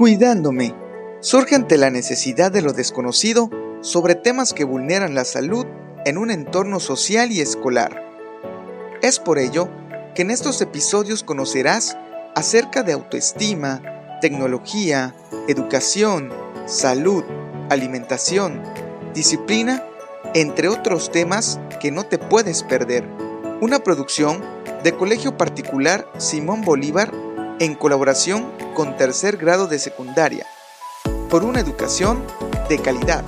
Cuidándome surge ante la necesidad de lo desconocido sobre temas que vulneran la salud en un entorno social y escolar. Es por ello que en estos episodios conocerás acerca de autoestima, tecnología, educación, salud, alimentación, disciplina, entre otros temas que no te puedes perder. Una producción de Colegio Particular Simón Bolívar en colaboración con tercer grado de secundaria, por una educación de calidad.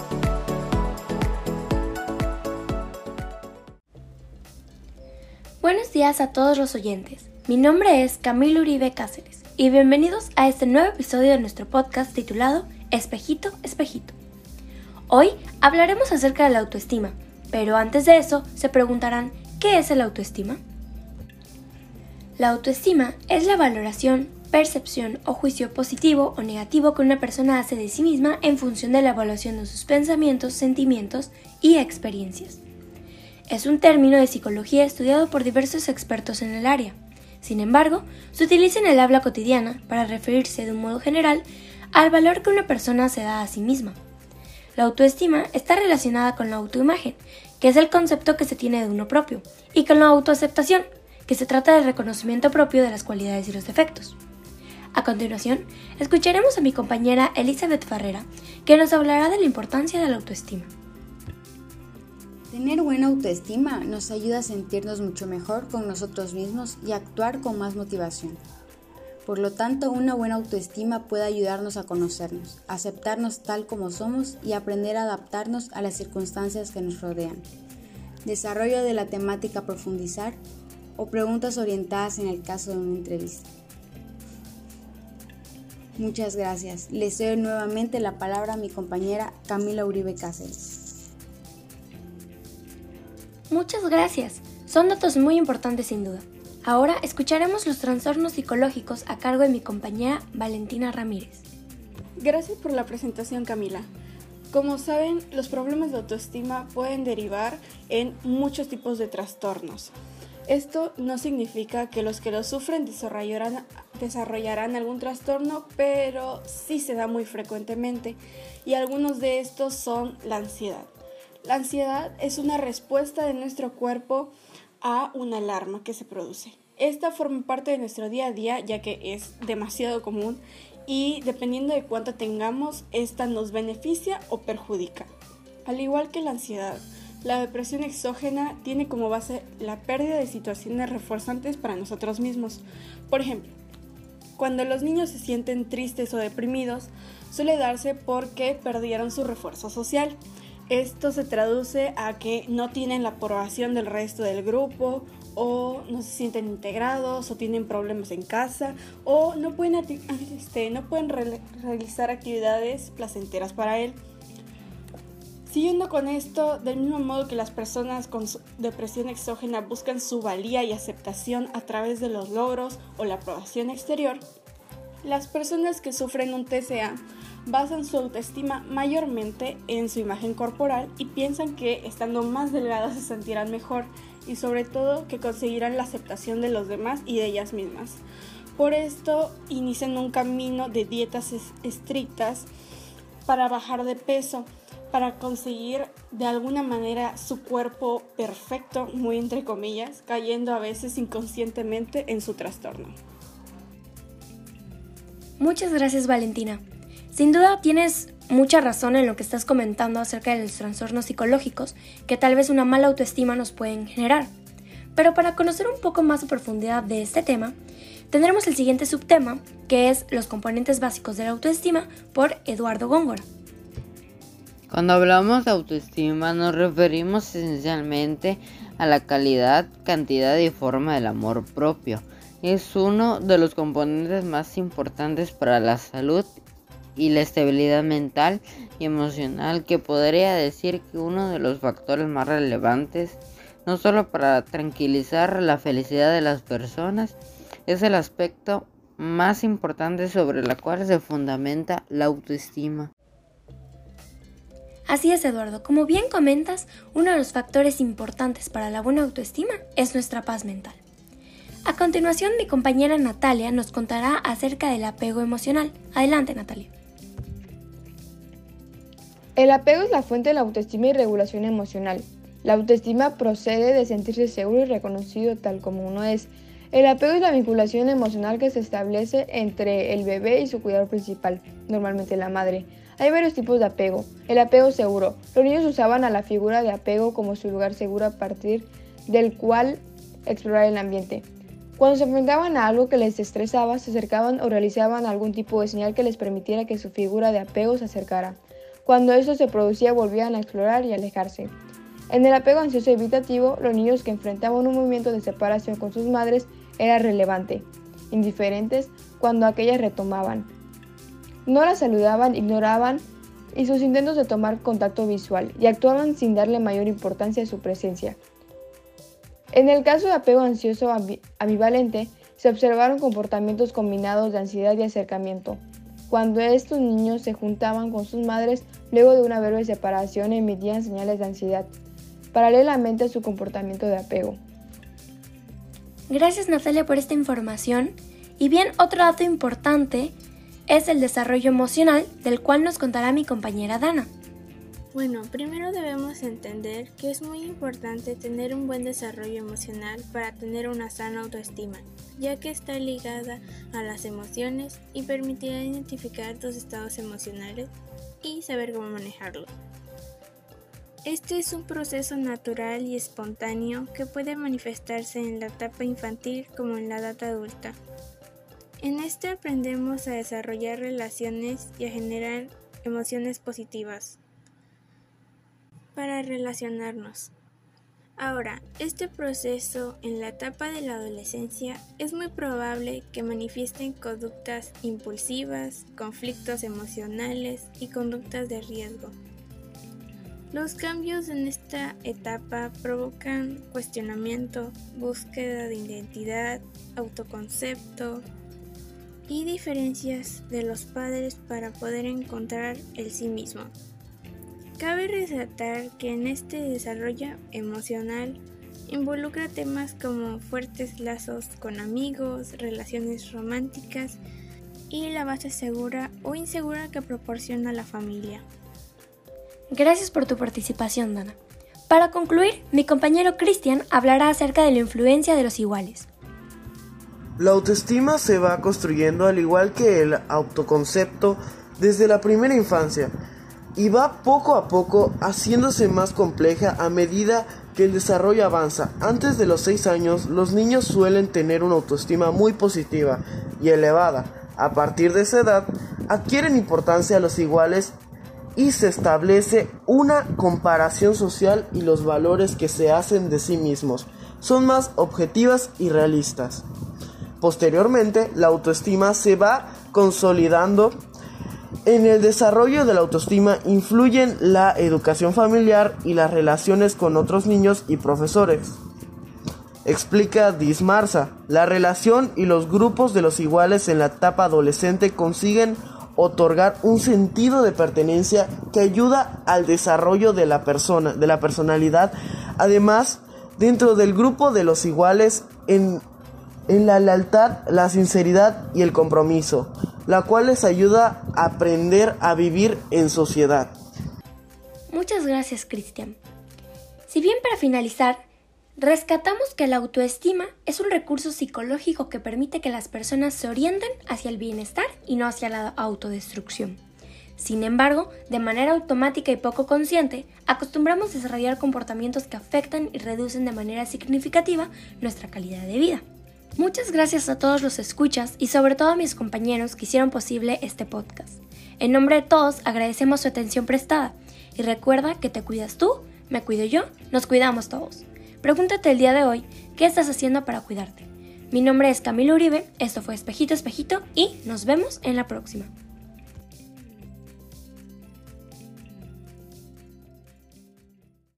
Buenos días a todos los oyentes. Mi nombre es Camilo Uribe Cáceres y bienvenidos a este nuevo episodio de nuestro podcast titulado Espejito, Espejito. Hoy hablaremos acerca de la autoestima, pero antes de eso se preguntarán, ¿qué es el autoestima? La autoestima es la valoración, percepción o juicio positivo o negativo que una persona hace de sí misma en función de la evaluación de sus pensamientos, sentimientos y experiencias. Es un término de psicología estudiado por diversos expertos en el área. Sin embargo, se utiliza en el habla cotidiana para referirse de un modo general al valor que una persona se da a sí misma. La autoestima está relacionada con la autoimagen, que es el concepto que se tiene de uno propio, y con la autoaceptación, que se trata del reconocimiento propio de las cualidades y los defectos. A continuación, escucharemos a mi compañera Elizabeth Ferrera, que nos hablará de la importancia de la autoestima. Tener buena autoestima nos ayuda a sentirnos mucho mejor con nosotros mismos y actuar con más motivación. Por lo tanto, una buena autoestima puede ayudarnos a conocernos, aceptarnos tal como somos y aprender a adaptarnos a las circunstancias que nos rodean. Desarrollo de la temática profundizar o preguntas orientadas en el caso de una entrevista. Muchas gracias. Le doy nuevamente la palabra a mi compañera Camila Uribe Cáceres. Muchas gracias. Son datos muy importantes sin duda. Ahora escucharemos los trastornos psicológicos a cargo de mi compañera Valentina Ramírez. Gracias por la presentación Camila. Como saben, los problemas de autoestima pueden derivar en muchos tipos de trastornos. Esto no significa que los que lo sufren desarrollarán, algún trastorno, pero sí se da muy frecuentemente y algunos de estos son la ansiedad. La ansiedad es una respuesta de nuestro cuerpo a una alarma que se produce. Esta forma parte de nuestro día a día ya que es demasiado común y dependiendo de cuánto tengamos, esta nos beneficia o perjudica. Al igual que la ansiedad, la depresión exógena tiene como base la pérdida de situaciones reforzantes para nosotros mismos. Por ejemplo, cuando los niños se sienten tristes o deprimidos, suele darse porque perdieron su refuerzo social. Esto se traduce a que no tienen la aprobación del resto del grupo o no se sienten integrados o tienen problemas en casa o no pueden, este, realizar actividades placenteras para él. Siguiendo con esto, del mismo modo que las personas con depresión exógena buscan su valía y aceptación a través de los logros o la aprobación exterior, las personas que sufren un TCA basan su autoestima mayormente en su imagen corporal y piensan que estando más delgadas se sentirán mejor y sobre todo que conseguirán la aceptación de los demás y de ellas mismas. Por esto inician un camino de dietas estrictas para bajar de peso, para conseguir de alguna manera su cuerpo perfecto, muy entre comillas, cayendo a veces inconscientemente en su trastorno. Muchas gracias Valentina. Sin duda tienes mucha razón en lo que estás comentando acerca de los trastornos psicológicos que tal vez una mala autoestima nos pueden generar. Pero para conocer un poco más a profundidad de este tema, tendremos el siguiente subtema, que es los componentes básicos de la autoestima por Eduardo Góngora. Cuando hablamos de autoestima nos referimos esencialmente a la calidad, cantidad y forma del amor propio. Es uno de los componentes más importantes para la salud y la estabilidad mental y emocional que podría decir que uno de los factores más relevantes no solo para tranquilizar la felicidad de las personas es el aspecto más importante sobre la cual se fundamenta la autoestima. Así es, Eduardo. Como bien comentas, uno de los factores importantes para la buena autoestima es nuestra paz mental. A continuación, mi compañera Natalia nos contará acerca del apego emocional. Adelante, Natalia. El apego es la fuente de la autoestima y regulación emocional. La autoestima procede de sentirse seguro y reconocido tal como uno es. El apego es la vinculación emocional que se establece entre el bebé y su cuidador principal, normalmente la madre. Hay varios tipos de apego. El apego seguro. Los niños usaban a la figura de apego como su lugar seguro a partir del cual explorar el ambiente. Cuando se enfrentaban a algo que les estresaba, se acercaban o realizaban algún tipo de señal que les permitiera que su figura de apego se acercara. Cuando eso se producía, volvían a explorar y alejarse. En el apego ansioso evitativo, los niños que enfrentaban un movimiento de separación con sus madres era relevante, indiferentes cuando aquellas retomaban. No las saludaban, ignoraban y sus intentos de tomar contacto visual y actuaban sin darle mayor importancia a su presencia. En el caso de apego ansioso ambivalente, se observaron comportamientos combinados de ansiedad y acercamiento. Cuando estos niños se juntaban con sus madres luego de una breve separación emitían señales de ansiedad, paralelamente a su comportamiento de apego. Gracias Natalia por esta información. Y bien, otro dato importante es el desarrollo emocional, del cual nos contará mi compañera Dana. Bueno, primero debemos entender que es muy importante tener un buen desarrollo emocional para tener una sana autoestima, ya que está ligada a las emociones y permitirá identificar tus estados emocionales y saber cómo manejarlos. Este es un proceso natural y espontáneo que puede manifestarse en la etapa infantil como en la edad adulta. En este aprendemos a desarrollar relaciones y a generar emociones positivas para relacionarnos. Ahora, este proceso en la etapa de la adolescencia es muy probable que manifiesten conductas impulsivas, conflictos emocionales y conductas de riesgo. Los cambios en esta etapa provocan cuestionamiento, búsqueda de identidad, autoconcepto y diferencias de los padres para poder encontrar el sí mismo. Cabe resaltar que en este desarrollo emocional involucra temas como fuertes lazos con amigos, relaciones románticas y la base segura o insegura que proporciona la familia. Gracias por tu participación, Dana. Para concluir, mi compañero Cristian hablará acerca de la influencia de los iguales. La autoestima se va construyendo al igual que el autoconcepto desde la primera infancia y va poco a poco haciéndose más compleja a medida que el desarrollo avanza. Antes de los 6 años, los niños suelen tener una autoestima muy positiva y elevada. A partir de esa edad, adquieren importancia los iguales y se establece una comparación social y los valores que se hacen de sí mismos son más objetivas y realistas. Posteriormente, la autoestima se va consolidando. En el desarrollo de la autoestima influyen la educación familiar y las relaciones con otros niños y profesores. Explica Dismarsa, la relación y los grupos de los iguales en la etapa adolescente consiguen otorgar un sentido de pertenencia que ayuda al desarrollo de la persona, de la personalidad. Además, dentro del grupo de los iguales en, en la lealtad, la sinceridad y el compromiso, la cual les ayuda a aprender a vivir en sociedad. Muchas gracias, Cristian. Si bien para finalizar, Rescatamos que la autoestima es un recurso psicológico que permite que las personas se orienten hacia el bienestar y no hacia la autodestrucción. Sin embargo, de manera automática y poco consciente, acostumbramos a desarrollar comportamientos que afectan y reducen de manera significativa nuestra calidad de vida. Muchas gracias a todos los escuchas y sobre todo a mis compañeros que hicieron posible este podcast. En nombre de todos agradecemos su atención prestada y recuerda que te cuidas tú, me cuido yo, nos cuidamos todos. Pregúntate el día de hoy, ¿qué estás haciendo para cuidarte? Mi nombre es Camilo Uribe, esto fue Espejito Espejito y nos vemos en la próxima.